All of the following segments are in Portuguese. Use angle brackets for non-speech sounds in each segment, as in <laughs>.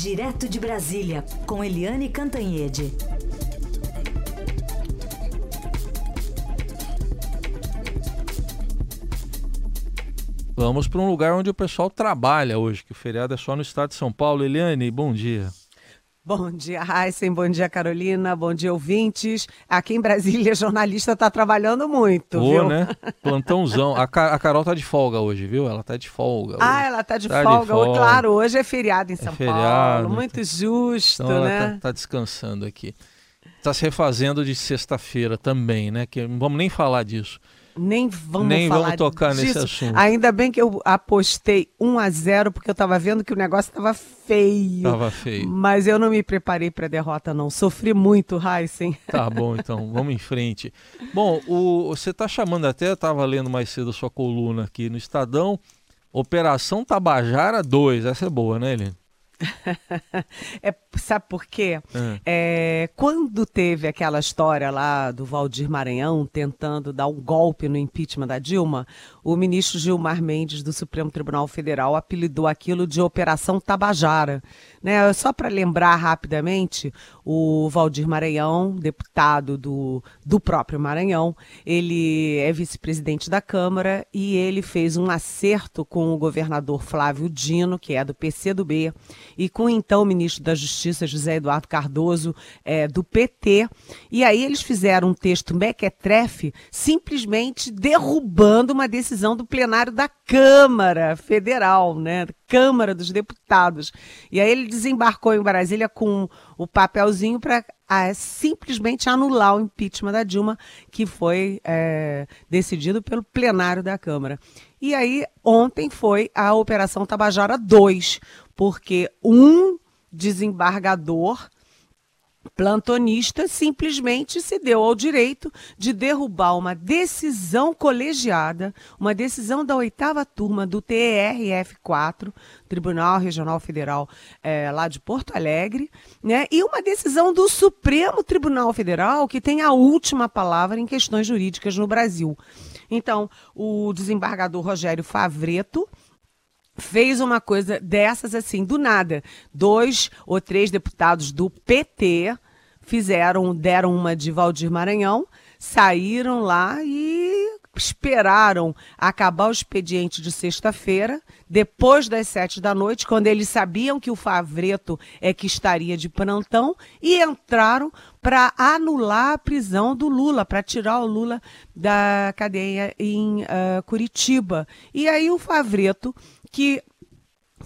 Direto de Brasília, com Eliane Cantanhede. Vamos para um lugar onde o pessoal trabalha hoje, que o feriado é só no estado de São Paulo. Eliane, bom dia. Bom dia, Heisen. Bom dia, Carolina. Bom dia, ouvintes. Aqui em Brasília, <laughs> jornalista está trabalhando muito, Pô, viu? né? <laughs> Plantãozão. A, Ca- a Carol tá de folga hoje, viu? Ela tá de folga. Ah, hoje. ela tá de, Tá de folga. folga. Claro, hoje é feriado em São feriado, Paulo. né? Muito justo, Então ela né? tá, tá descansando aqui. Tá se refazendo de sexta-feira também, né? Que não vamos nem falar disso. Nem vamos nem falar vamos tocar disso. nesse assunto. Ainda bem que eu apostei 1 a 0 porque eu tava vendo que o negócio tava feio. Tava feio. Mas eu não me preparei para derrota, não. Sofri muito, Heisen. <laughs> Tá bom, então, vamos em frente. Bom, o, você tá chamando até, eu tava lendo mais cedo a sua coluna aqui no Estadão, Operação Tabajara 2, essa é boa, né, Helene? <laughs> É, sabe por quê? Ah. É, quando teve aquela história lá do Valdir Maranhão tentando dar um golpe no impeachment da Dilma, o ministro Gilmar Mendes do Supremo Tribunal Federal apelidou aquilo de Operação Tabajara. Né? Só para lembrar rapidamente, o Valdir Maranhão, deputado do, do próprio Maranhão, ele é vice-presidente da Câmara e ele fez um acerto com o governador Flávio Dino, que é do PCdoB, e com então o ministro da Justiça, José Eduardo Cardoso, é, do PT. E aí eles fizeram um texto mequetrefe, simplesmente derrubando uma decisão do plenário da Câmara Federal, né? Câmara dos Deputados. E aí ele desembarcou em Brasília com o papelzinho para simplesmente anular o impeachment da Dilma, que foi é, decidido pelo plenário da Câmara. E aí, ontem foi a Operação Tabajara 2, porque um desembargador plantonista simplesmente se deu ao direito de derrubar uma decisão colegiada, uma decisão da oitava turma do TRF4, Tribunal Regional Federal eh, lá de Porto Alegre, né? E uma decisão do Supremo Tribunal Federal que tem a última palavra em questões jurídicas no Brasil. Então, o desembargador Rogério Favreto fez uma coisa dessas assim, do nada. Dois ou três deputados do PT fizeram, deram uma de Valdir Maranhão, saíram lá e esperaram acabar o expediente de sexta-feira, depois das sete da noite, quando eles sabiam que o Favreto é que estaria de plantão, e entraram para anular a prisão do Lula, para tirar o Lula da cadeia em uh, Curitiba. E aí o Favreto, que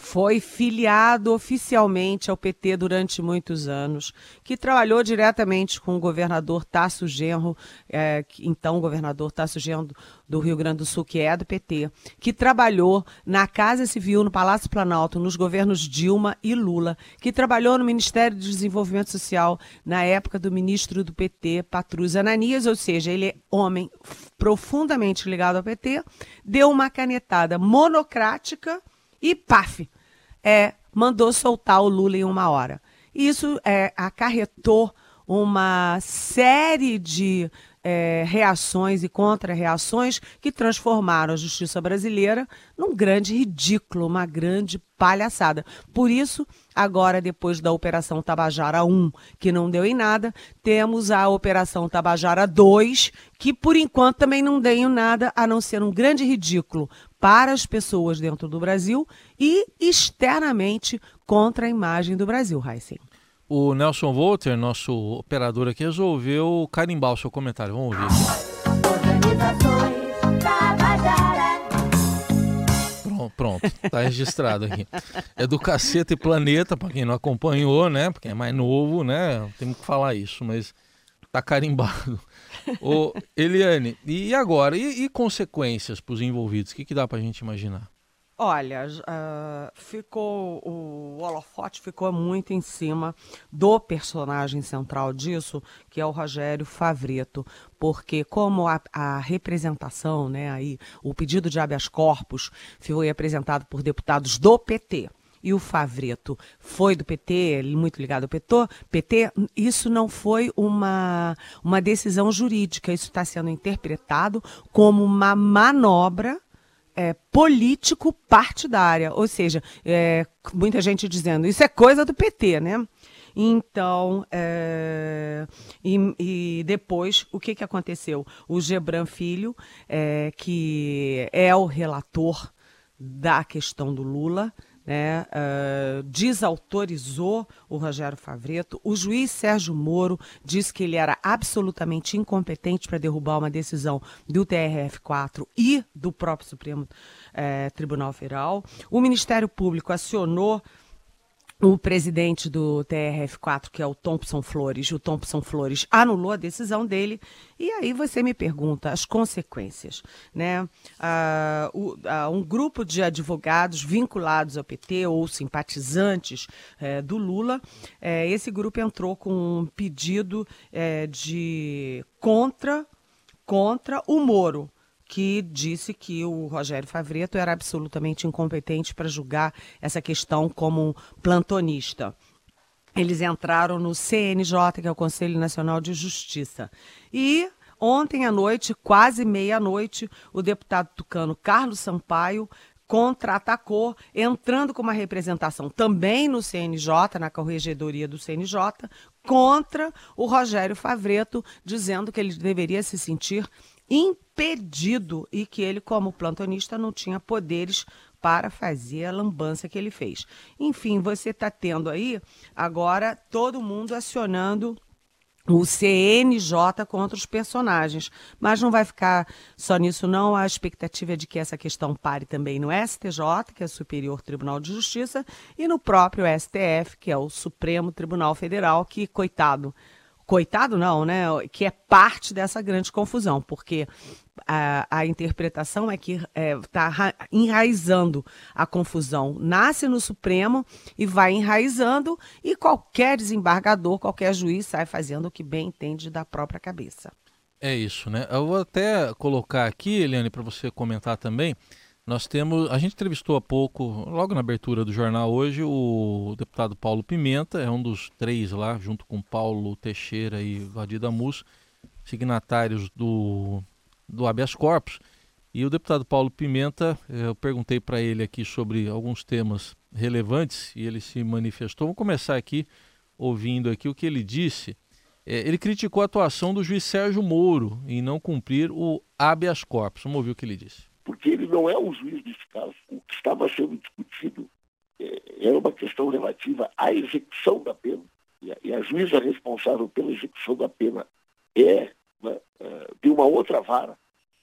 foi filiado oficialmente ao PT durante muitos anos, que trabalhou diretamente com o governador Tasso Genro, é, então governador Tasso Genro do, do Rio Grande do Sul, que é do PT, que trabalhou na Casa Civil, no Palácio Planalto, nos governos Dilma e Lula, que trabalhou no Ministério do Desenvolvimento Social na época do ministro do PT, Patrus Ananias, ou seja, ele é homem profundamente ligado ao PT, deu uma canetada monocrática e paf, é, mandou soltar o Lula em uma hora. Isso é, acarretou uma série de é, reações e contra-reações que transformaram a justiça brasileira num grande ridículo, uma grande palhaçada. Por isso, agora, depois da Operação Tabajara 1, que não deu em nada, temos a Operação Tabajara 2, que por enquanto também não deu em nada, a não ser um grande ridículo para as pessoas dentro do Brasil e externamente contra a imagem do Brasil, Heisen. O Nelson Volter, nosso operador aqui, resolveu carimbar o seu comentário. Vamos ouvir. Pronto, pronto, tá registrado aqui. É do Caceta e Planeta, para quem não acompanhou, né? Porque é mais novo, né? Temos que falar isso, mas tá carimbado. Ô, Eliane, e agora? E, e consequências para os envolvidos? O que, que dá para a gente imaginar? Olha, uh, ficou o holofote ficou muito em cima do personagem central disso, que é o Rogério Favreto, porque como a, a representação, né, aí o pedido de habeas corpus foi apresentado por deputados do PT e o Favreto foi do PT, muito ligado ao PT, PT isso não foi uma, uma decisão jurídica, isso está sendo interpretado como uma manobra é, político partidária, ou seja, é, muita gente dizendo isso é coisa do PT, né? Então, é, e, e, depois, o que, que aconteceu? O Gebran Filho, é, que é o relator da questão do Lula, né, uh, desautorizou o Rogério Favreto. O juiz Sérgio Moro disse que ele era absolutamente incompetente para derrubar uma decisão do TRF4 e do próprio Supremo uh, Tribunal Federal. O Ministério Público acionou o presidente do TRF4, que é o Thompson Flores, o Thompson Flores anulou a decisão dele. E aí você me pergunta as consequências. Né? Ah, o, ah, um grupo de advogados vinculados ao PT ou simpatizantes eh, do Lula, eh, esse grupo entrou com um pedido eh, de contra, contra o Moro que disse que o Rogério Favreto era absolutamente incompetente para julgar essa questão como plantonista. Eles entraram no CNJ, que é o Conselho Nacional de Justiça. E ontem à noite, quase meia-noite, o deputado tucano Carlos Sampaio contra-atacou, entrando com uma representação também no CNJ, na corregedoria do CNJ, contra o Rogério Favreto, dizendo que ele deveria se sentir impedido e que ele, como plantonista, não tinha poderes para fazer a lambança que ele fez. Enfim, você está tendo aí agora todo mundo acionando o CNJ contra os personagens. Mas não vai ficar só nisso, não. A expectativa é de que essa questão pare também no STJ, que é o Superior Tribunal de Justiça, e no próprio STF, que é o Supremo Tribunal Federal, que, coitado, coitado não, né? Que é parte dessa grande confusão, porque a, a interpretação é que está é, tá enraizando a confusão. Nasce no Supremo e vai enraizando, e qualquer desembargador, qualquer juiz sai fazendo o que bem entende da própria cabeça. É isso, né? Eu vou até colocar aqui, Eliane, para você comentar também. Nós temos, a gente entrevistou há pouco, logo na abertura do jornal hoje, o deputado Paulo Pimenta, é um dos três lá, junto com Paulo Teixeira e Vadida Mus, signatários do, do habeas corpus. E o deputado Paulo Pimenta, eh, eu perguntei para ele aqui sobre alguns temas relevantes e ele se manifestou. Vou começar aqui ouvindo aqui o que ele disse. É, ele criticou a atuação do juiz Sérgio Moro em não cumprir o habeas corpus. Vamos ouvir o que ele disse porque ele não é o juiz desse caso. O que estava sendo discutido é, era uma questão relativa à execução da pena. E a, e a juíza responsável pela execução da pena é né, é, de uma outra vara.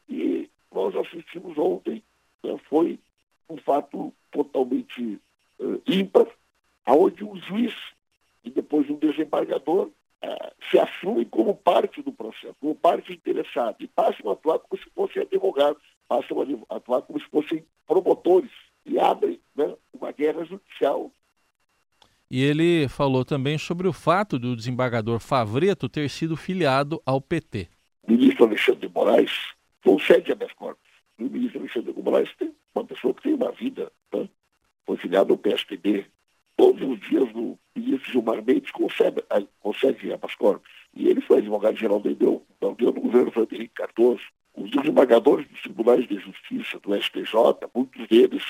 E nós assistimos ontem, né, foi um fato totalmente uh, ímpar, aonde o juiz e depois um desembargador uh, se assumem como parte do processo, como parte interessada, e passam a atuar como se fossem advogados passam a atuar como se fossem promotores e abrem né, uma guerra judicial. E ele falou também sobre o fato do desembargador Favreto ter sido filiado ao PT. O ministro Alexandre de Moraes concede habeas corpus. E o ministro Alexandre de Moraes tem uma pessoa que tem uma vida, né? foi filiado ao PSDB. Todos os dias o ministro Gilmar Mendes concede, concede habeas corpus. E ele foi advogado-geral da União, da União do governo Frederico Cardoso. Os desembargadores dos tribunais de justiça, do STJ, muitos deles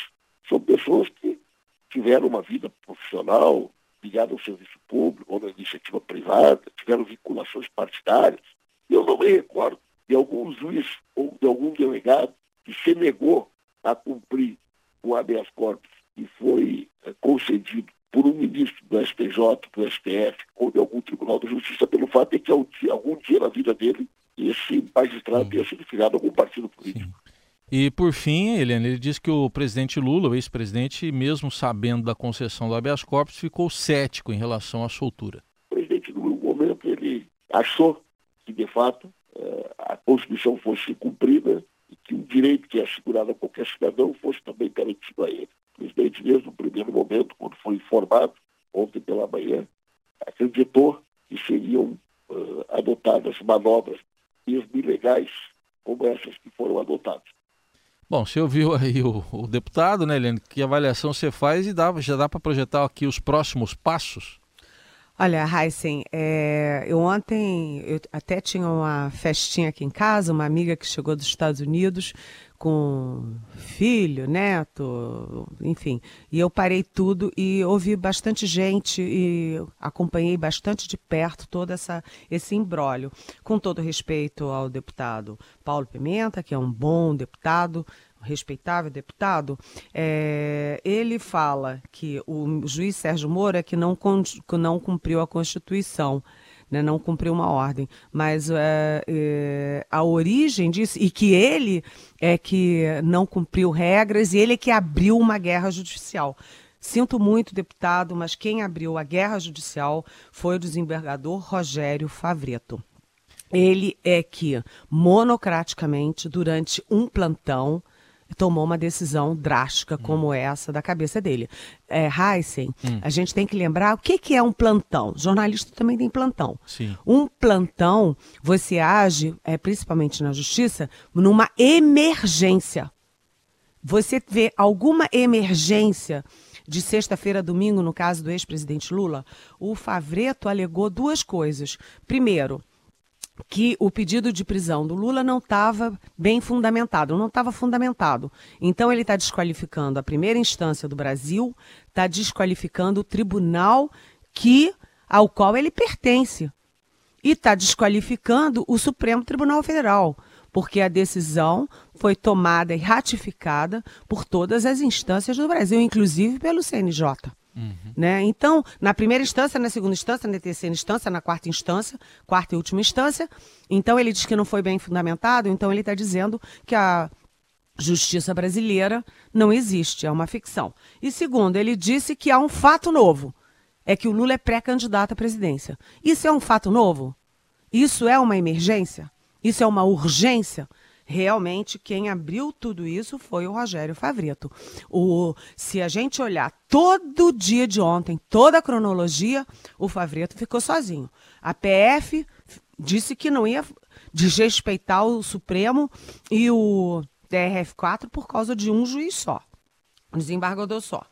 são pessoas que tiveram uma vida profissional ligada ao serviço público ou na iniciativa privada, tiveram vinculações partidárias. Eu não me recordo de algum juiz ou de algum delegado que se negou a cumprir o habeas corpus e foi é, concedido por um ministro do STJ, do STF ou de algum tribunal de justiça pelo fato de que algum dia na vida dele esse magistrado tenha sido filiado a algum partido político. Sim. E por fim, Eliane, ele disse que o presidente Lula, o ex-presidente, mesmo sabendo da concessão do habeas corpus, ficou cético em relação à soltura. O presidente Lula, no momento, ele achou que, de fato, eh, a Constituição fosse cumprida e que o direito que é assegurado a qualquer cidadão fosse também garantido a ele. O presidente, desde o primeiro momento, quando foi informado, ontem pela manhã, acreditou que seriam uh, adotadas manobras mesmo ilegais como essas que foram adotadas. Bom, você ouviu aí o, o deputado, né, Helene? Que avaliação você faz e dá, já dá para projetar aqui os próximos passos? Olha, Heisen, é, eu ontem eu até tinha uma festinha aqui em casa, uma amiga que chegou dos Estados Unidos, com filho, neto, enfim. E eu parei tudo e ouvi bastante gente e acompanhei bastante de perto todo essa, esse imbróglio. Com todo respeito ao deputado Paulo Pimenta, que é um bom deputado, respeitável deputado, é, ele fala que o juiz Sérgio Moro é que não, não cumpriu a Constituição né, não cumpriu uma ordem. Mas é, é, a origem disso, e que ele é que não cumpriu regras e ele é que abriu uma guerra judicial. Sinto muito, deputado, mas quem abriu a guerra judicial foi o desembargador Rogério Favreto. Ele é que, monocraticamente, durante um plantão, tomou uma decisão drástica hum. como essa da cabeça dele. É, Heisen, hum. a gente tem que lembrar o que, que é um plantão. Jornalista também tem plantão. Sim. Um plantão, você age, é, principalmente na justiça, numa emergência. Você vê alguma emergência de sexta-feira a domingo, no caso do ex-presidente Lula, o Favreto alegou duas coisas. Primeiro, que o pedido de prisão do Lula não estava bem fundamentado, não estava fundamentado. Então ele está desqualificando a primeira instância do Brasil, está desqualificando o tribunal que ao qual ele pertence e está desqualificando o Supremo Tribunal Federal, porque a decisão foi tomada e ratificada por todas as instâncias do Brasil, inclusive pelo CNJ. Uhum. Né? Então, na primeira instância, na segunda instância, na terceira instância, na quarta instância, quarta e última instância. Então, ele diz que não foi bem fundamentado, então ele está dizendo que a justiça brasileira não existe, é uma ficção. E segundo, ele disse que há um fato novo: é que o Lula é pré-candidato à presidência. Isso é um fato novo? Isso é uma emergência? Isso é uma urgência? Realmente quem abriu tudo isso foi o Rogério Favreto. O, se a gente olhar todo dia de ontem, toda a cronologia, o Favreto ficou sozinho. A PF disse que não ia desrespeitar o Supremo e o TRF4 por causa de um juiz só, um desembargador só.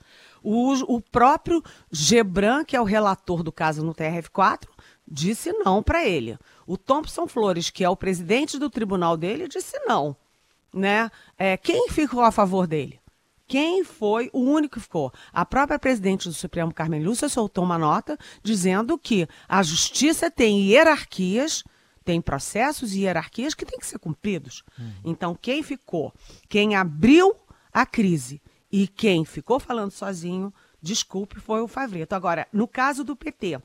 O, o próprio Gebran, que é o relator do caso no TRF4, disse não para ele. O Thompson Flores, que é o presidente do tribunal dele, disse não. Né? É, quem ficou a favor dele? Quem foi o único que ficou? A própria presidente do Supremo, Carmen Lúcia, soltou uma nota dizendo que a justiça tem hierarquias, tem processos e hierarquias que têm que ser cumpridos. Uhum. Então, quem ficou, quem abriu a crise e quem ficou falando sozinho, desculpe, foi o Favreto. Agora, no caso do PT,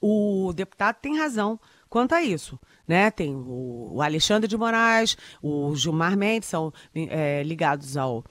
o deputado tem razão quanto a isso. Né? Tem o, Alexandre de Moraes, o Gilmar Mendes são é, ligados ao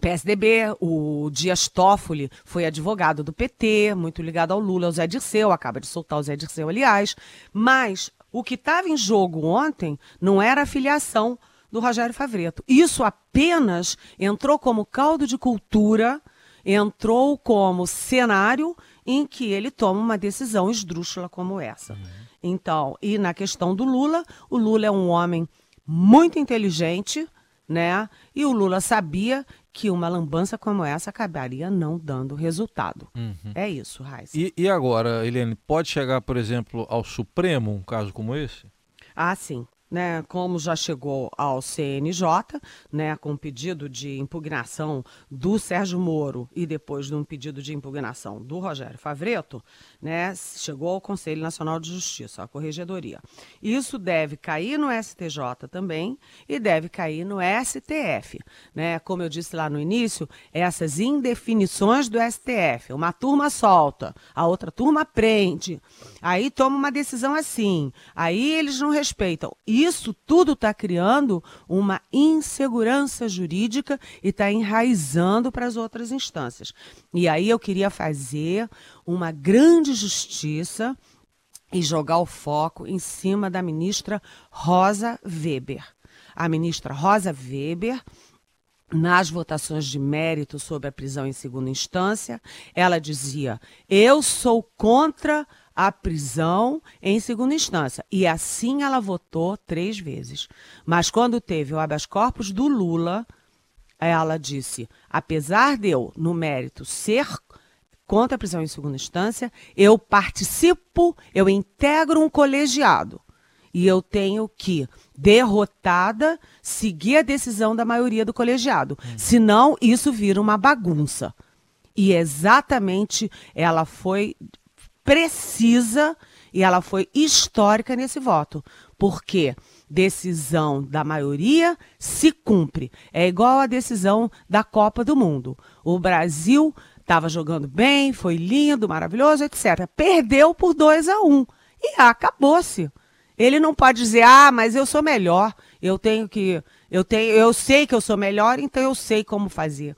PSDB, o Dias Toffoli foi advogado do PT, muito ligado ao Lula, ao Zé Dirceu, acaba de soltar o Zé Dirceu, aliás. Mas o que estava em jogo ontem não era a filiação do Rogério Favreto. Isso apenas entrou como caldo de cultura, entrou como cenário em que ele toma uma decisão esdrúxula como essa. Uhum. Então, e na questão do Lula, o Lula é um homem muito inteligente, né? E o Lula sabia que uma lambança como essa acabaria não dando resultado. Uhum. É isso, Raíssa. E, e agora, Eliane, pode chegar, por exemplo, ao Supremo um caso como esse? Ah, sim né, como já chegou ao CNJ, né, com pedido de impugnação do Sérgio Moro e depois de um pedido de impugnação do Rogério Favreto, né, chegou ao Conselho Nacional de Justiça, a Corregedoria. Isso deve cair no STJ também e deve cair no STF, né? Como eu disse lá no início, essas indefinições do STF, uma turma solta, a outra turma prende, aí toma uma decisão assim, aí eles não respeitam. Isso tudo está criando uma insegurança jurídica e está enraizando para as outras instâncias. E aí eu queria fazer uma grande justiça e jogar o foco em cima da ministra Rosa Weber. A ministra Rosa Weber nas votações de mérito sobre a prisão em segunda instância, ela dizia: Eu sou contra a prisão em segunda instância. E assim ela votou três vezes. Mas quando teve o habeas corpus do Lula, ela disse: apesar de eu, no mérito, ser contra a prisão em segunda instância, eu participo, eu integro um colegiado. e eu tenho que, derrotada, seguir a decisão da maioria do colegiado. Hum. Senão, isso vira uma bagunça. E exatamente ela foi precisa e ela foi histórica nesse voto. Porque decisão da maioria se cumpre. É igual a decisão da Copa do Mundo. O Brasil estava jogando bem, foi lindo, maravilhoso, etc. Perdeu por 2 a 1 um, e acabou-se. Ele não pode dizer: "Ah, mas eu sou melhor. Eu tenho que eu tenho, eu sei que eu sou melhor, então eu sei como fazer".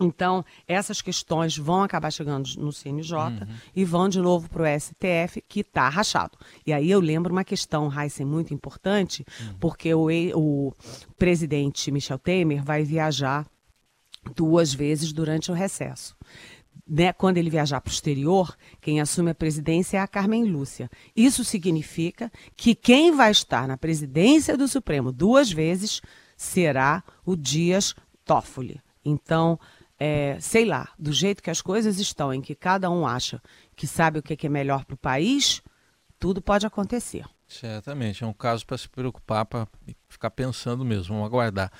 Então, essas questões vão acabar chegando no CNJ uhum. e vão de novo para o STF, que está rachado. E aí eu lembro uma questão, Heisen, muito importante, uhum. porque o, o presidente Michel Temer vai viajar duas vezes durante o recesso. Né, quando ele viajar para o exterior, quem assume a presidência é a Carmen Lúcia. Isso significa que quem vai estar na presidência do Supremo duas vezes será o Dias Toffoli. Então, é, sei lá, do jeito que as coisas estão, em que cada um acha que sabe o que é melhor para o país, tudo pode acontecer. Certamente, é um caso para se preocupar, para ficar pensando mesmo, vamos aguardar.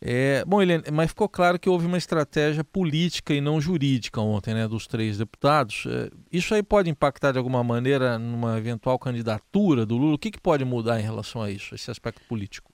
É, bom, Helene, mas ficou claro que houve uma estratégia política e não jurídica ontem, né, dos três deputados. É, isso aí pode impactar de alguma maneira numa eventual candidatura do Lula? O que, que pode mudar em relação a isso, esse aspecto político?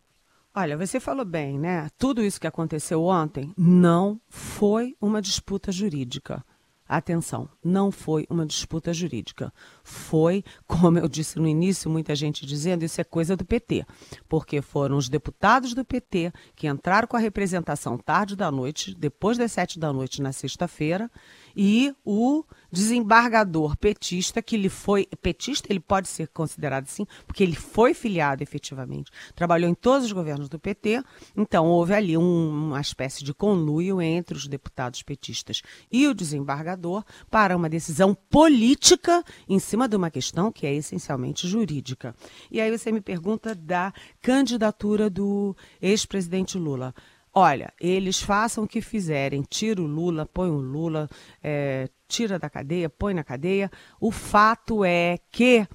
Olha, você falou bem, né? Tudo isso que aconteceu ontem não foi uma disputa jurídica. Atenção, não foi uma disputa jurídica. Foi, como eu disse no início, muita gente dizendo, isso é coisa do PT. Porque foram os deputados do PT que entraram com a representação tarde da noite, depois das sete da noite na sexta-feira, e o desembargador petista, que ele foi. Petista, ele pode ser considerado assim, porque ele foi filiado efetivamente. Trabalhou em todos os governos do PT, então houve ali um, uma espécie de conluio entre os deputados petistas e o desembargador para uma decisão política em cima de uma questão que é essencialmente jurídica. E aí você me pergunta da candidatura do ex-presidente Lula. Olha, eles façam o que fizerem, tira o Lula, põe o Lula, é, tira da cadeia, põe na cadeia. O fato é que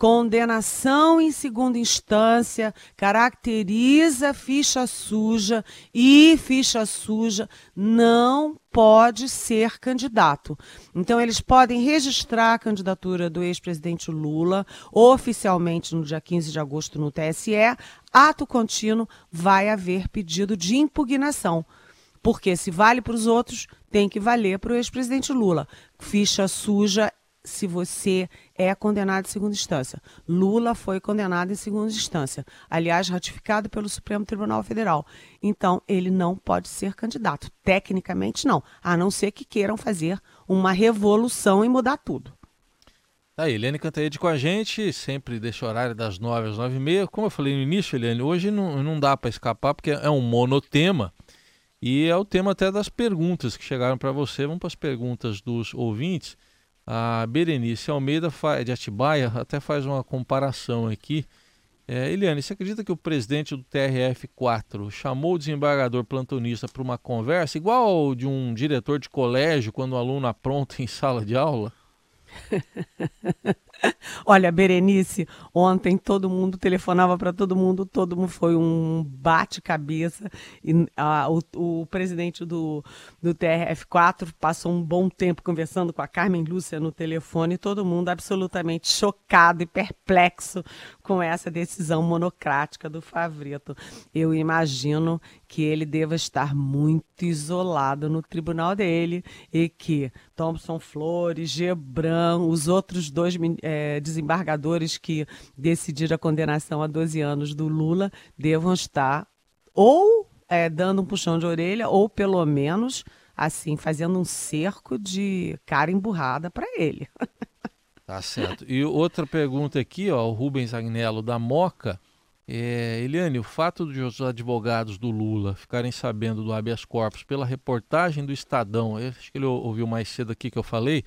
condenação em segunda instância caracteriza ficha suja e ficha suja não pode ser candidato. Então, eles podem registrar a candidatura do ex-presidente Lula oficialmente no dia 15 de agosto no TSE. Ato contínuo, vai haver pedido de impugnação. Porque se vale para os outros, tem que valer para o ex-presidente Lula. Ficha suja se você é condenado em segunda instância. Lula foi condenado em segunda instância, aliás, ratificado pelo Supremo Tribunal Federal. Então, ele não pode ser candidato. Tecnicamente, não, a não ser que queiram fazer uma revolução e mudar tudo. Tá aí, Eliane Cantaede com a gente, sempre o horário das nove às nove e meia. Como eu falei no início, Eliane, hoje não, não dá para escapar, porque é um monotema. E é o tema até das perguntas que chegaram para você. Vamos para as perguntas dos ouvintes. A Berenice Almeida de Atibaia até faz uma comparação aqui. É, Eliane, você acredita que o presidente do TRF4 chamou o desembargador plantonista para uma conversa igual de um diretor de colégio quando o aluno apronta em sala de aula? <laughs> <laughs> Olha, Berenice, ontem todo mundo telefonava para todo mundo, todo mundo foi um bate-cabeça. E a, o, o, presidente do, do TRF4 passou um bom tempo conversando com a Carmen Lúcia no telefone, todo mundo absolutamente chocado e perplexo com essa decisão monocrática do Favrito. Eu imagino que ele deva estar muito isolado no tribunal dele e que Thompson Flores, Gebran, os outros dois é, desembargadores que decidiram a condenação a 12 anos do Lula devam estar ou é, dando um puxão de orelha ou pelo menos assim fazendo um cerco de cara emburrada para ele. <laughs> Tá certo. E outra pergunta aqui, ó, o Rubens Agnello da Moca. É, Eliane, o fato de os advogados do Lula ficarem sabendo do habeas corpus pela reportagem do Estadão, acho que ele ouviu mais cedo aqui que eu falei,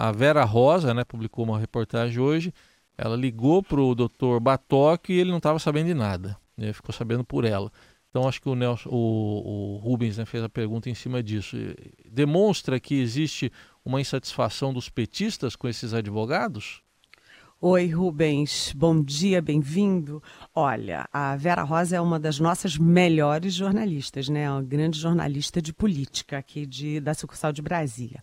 a Vera Rosa né, publicou uma reportagem hoje, ela ligou para o doutor Batoque e ele não estava sabendo de nada, né, ficou sabendo por ela. Então acho que o, Nelson, o, o Rubens né, fez a pergunta em cima disso. Demonstra que existe uma insatisfação dos petistas com esses advogados? Oi, Rubens. Bom dia, bem-vindo. Olha, a Vera Rosa é uma das nossas melhores jornalistas, né? Uma grande jornalista de política aqui de, da sucursal de Brasília.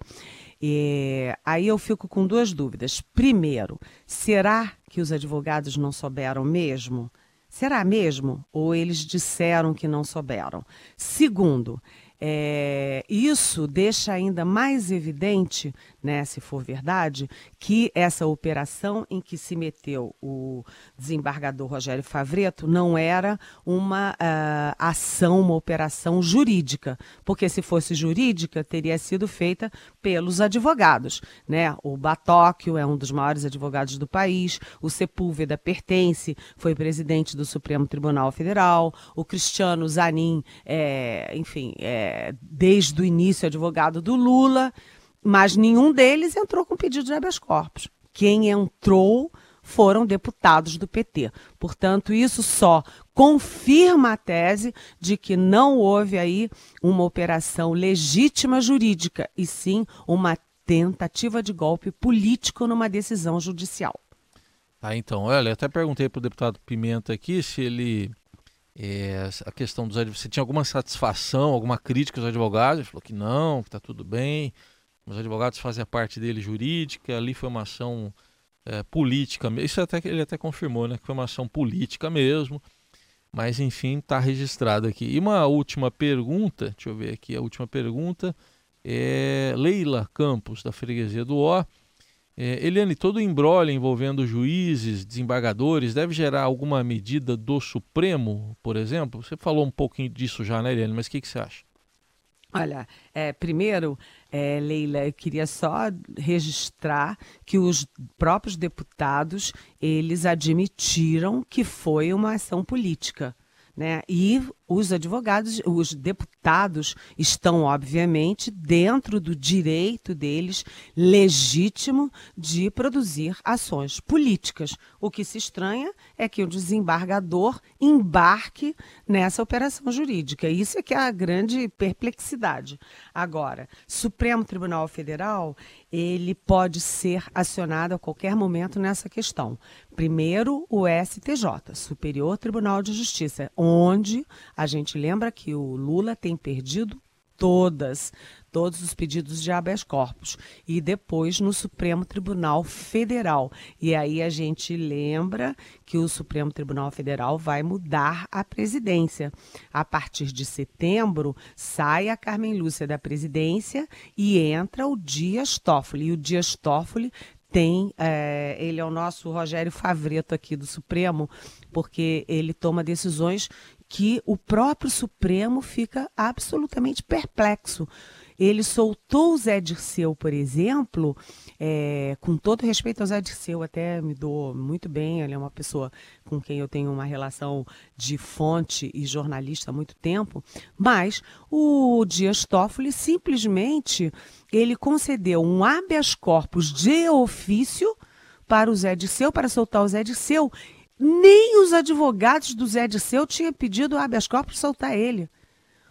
Aí eu fico com duas dúvidas. Primeiro, será que os advogados não souberam mesmo? Será mesmo? Ou eles disseram que não souberam? Segundo, é, isso deixa ainda mais evidente, né, se for verdade, que essa operação em que se meteu o desembargador Rogério Favreto não era uma uh, ação, uma operação jurídica, porque se fosse jurídica, teria sido feita pelos advogados. Né? O Batóquio é um dos maiores advogados do país, o Sepúlveda pertence, foi presidente do Supremo Tribunal Federal, o Cristiano Zanin, é, enfim, é, desde o início advogado do Lula, mas nenhum deles entrou com pedido de habeas corpus. Quem entrou foram deputados do PT. Portanto, isso só confirma a tese de que não houve aí uma operação legítima jurídica, e sim uma tentativa de golpe político numa decisão judicial. Ah, então, olha, até perguntei para o deputado Pimenta aqui se ele é, a questão dos advogados, você tinha alguma satisfação, alguma crítica aos advogados? Ele falou que não, que está tudo bem, os advogados fazem a parte dele jurídica, ali foi uma ação é, política, isso até ele até confirmou, né, que foi uma ação política mesmo, mas enfim, está registrado aqui. E uma última pergunta, deixa eu ver aqui, a última pergunta é Leila Campos, da Freguesia do Ó, é, Eliane, todo o embrólio envolvendo juízes, desembargadores, deve gerar alguma medida do Supremo, por exemplo? Você falou um pouquinho disso já, né, Eliane? Mas o que, que você acha? Olha, é, primeiro, é, Leila, eu queria só registrar que os próprios deputados, eles admitiram que foi uma ação política. Né? E os advogados, os deputados estão, obviamente, dentro do direito deles legítimo de produzir ações políticas. O que se estranha é que o desembargador embarque nessa operação jurídica. Isso é que é a grande perplexidade. Agora, Supremo Tribunal Federal, ele pode ser acionado a qualquer momento nessa questão. Primeiro, o STJ, Superior Tribunal de Justiça, onde a gente lembra que o Lula tem perdido todas, todos os pedidos de habeas corpus e depois no Supremo Tribunal Federal. E aí a gente lembra que o Supremo Tribunal Federal vai mudar a presidência. A partir de setembro, sai a Carmen Lúcia da presidência e entra o Dias Toffoli. E o Dias Toffoli tem, é, ele é o nosso Rogério Favreto aqui do Supremo, porque ele toma decisões que o próprio Supremo fica absolutamente perplexo. Ele soltou o Zé Dirceu, por exemplo, é, com todo respeito ao Zé Dirceu, até me dou muito bem, ele é uma pessoa com quem eu tenho uma relação de fonte e jornalista há muito tempo, mas o Dias Toffoli simplesmente ele concedeu um habeas corpus de ofício para o Zé Dirceu, para soltar o Zé Dirceu. Nem os advogados do Zé Dirceu tinham pedido habeas corpus soltar ele.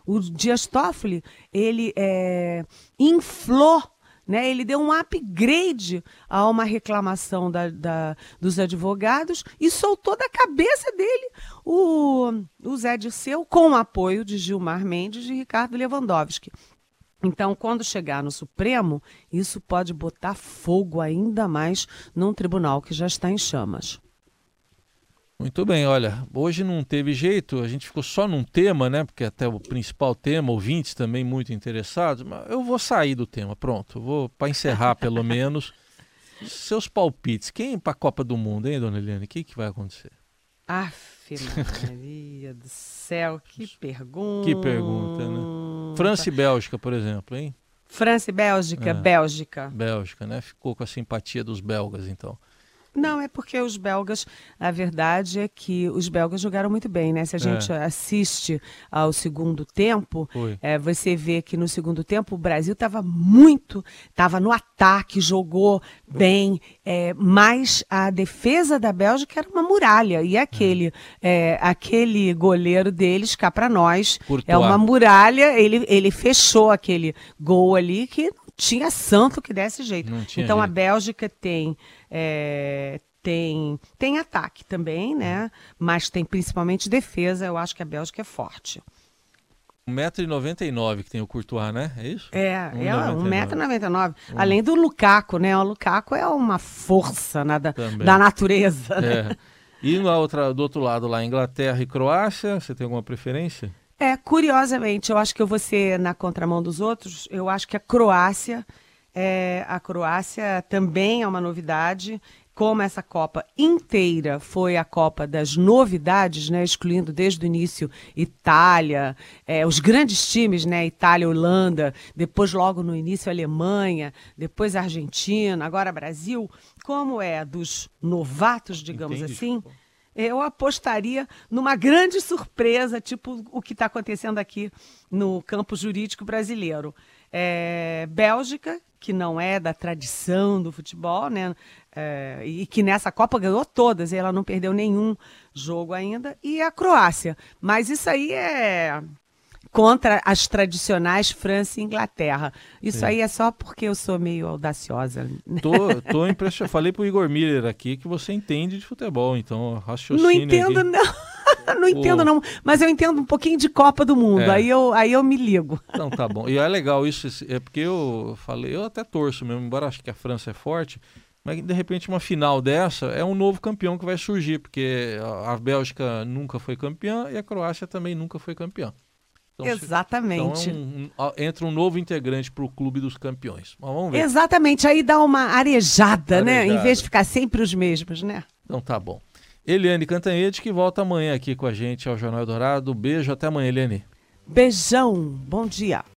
O Dias Toffoli, ele é, inflou, né, ele deu um upgrade a uma reclamação da, da, dos advogados e soltou da cabeça dele o, o Zé Dirceu com o apoio de Gilmar Mendes e Ricardo Lewandowski. Então, quando chegar no Supremo, isso pode botar fogo ainda mais num tribunal que já está em chamas. Muito bem, olha, hoje não teve jeito, a gente ficou só num tema, né? Porque até o principal tema, ouvintes também muito interessados, mas eu vou sair do tema, pronto. Vou para encerrar <laughs> pelo menos seus palpites. Quem para a Copa do Mundo, hein, dona Eliane? O que, que vai acontecer? Aff, Maria do céu, que <laughs> pergunta. Que pergunta, né? França e Bélgica, por exemplo, hein? França e Bélgica, é. Bélgica. Bélgica, né? Ficou com a simpatia dos belgas, então. Não, é porque os belgas, a verdade é que os belgas jogaram muito bem, né? Se a gente é. assiste ao segundo tempo, é, você vê que no segundo tempo o Brasil estava muito, estava no ataque, jogou bem, é, mas a defesa da Bélgica era uma muralha. E aquele, é. aquele goleiro deles, cá para nós, Courtois. é uma muralha, ele, ele fechou aquele gol ali que tinha santo que desse jeito. Então jeito. a Bélgica tem é, tem, tem ataque também, né? Mas tem principalmente defesa. Eu acho que a Bélgica é forte. 1,99m que tem o Courtois, né? É isso? É, é 1,99m. Além do Lukaku, né? O Lukaku é uma força na, da, da natureza. Né? É. E na outra, do outro lado, lá, Inglaterra e Croácia, você tem alguma preferência? É, curiosamente, eu acho que eu vou ser na contramão dos outros. Eu acho que a Croácia, é, a Croácia também é uma novidade como essa Copa inteira foi a Copa das novidades, né, excluindo desde o início Itália, é, os grandes times, né, Itália, Holanda, depois logo no início Alemanha, depois Argentina, agora Brasil, como é dos novatos, digamos Entendi. assim, eu apostaria numa grande surpresa, tipo o que está acontecendo aqui no campo jurídico brasileiro. É, Bélgica, que não é da tradição do futebol, né? É, e que nessa Copa ganhou todas, e ela não perdeu nenhum jogo ainda, e a Croácia. Mas isso aí é contra as tradicionais França e Inglaterra. Isso Sim. aí é só porque eu sou meio audaciosa. Tô, tô impressionado. Falei pro Igor Miller aqui que você entende de futebol, então raciocínio Não entendo, aqui. não. Não entendo, não. Mas eu entendo um pouquinho de Copa do Mundo. É. Aí, eu, aí eu me ligo. <laughs> Então tá bom. E é legal isso, é porque eu falei, eu até torço mesmo, embora acho que a França é forte. Mas de repente uma final dessa é um novo campeão que vai surgir, porque a Bélgica nunca foi campeã e a Croácia também nunca foi campeã. Então, Exatamente. Se, então é um, entra um novo integrante para o clube dos campeões. Mas vamos ver. Exatamente, aí dá uma arejada, arejada, né? Em vez de ficar sempre os mesmos, né? Então tá bom. Eliane Cantanhede, que volta amanhã aqui com a gente ao Jornal Dourado. Beijo, até amanhã, Eliane. Beijão, bom dia.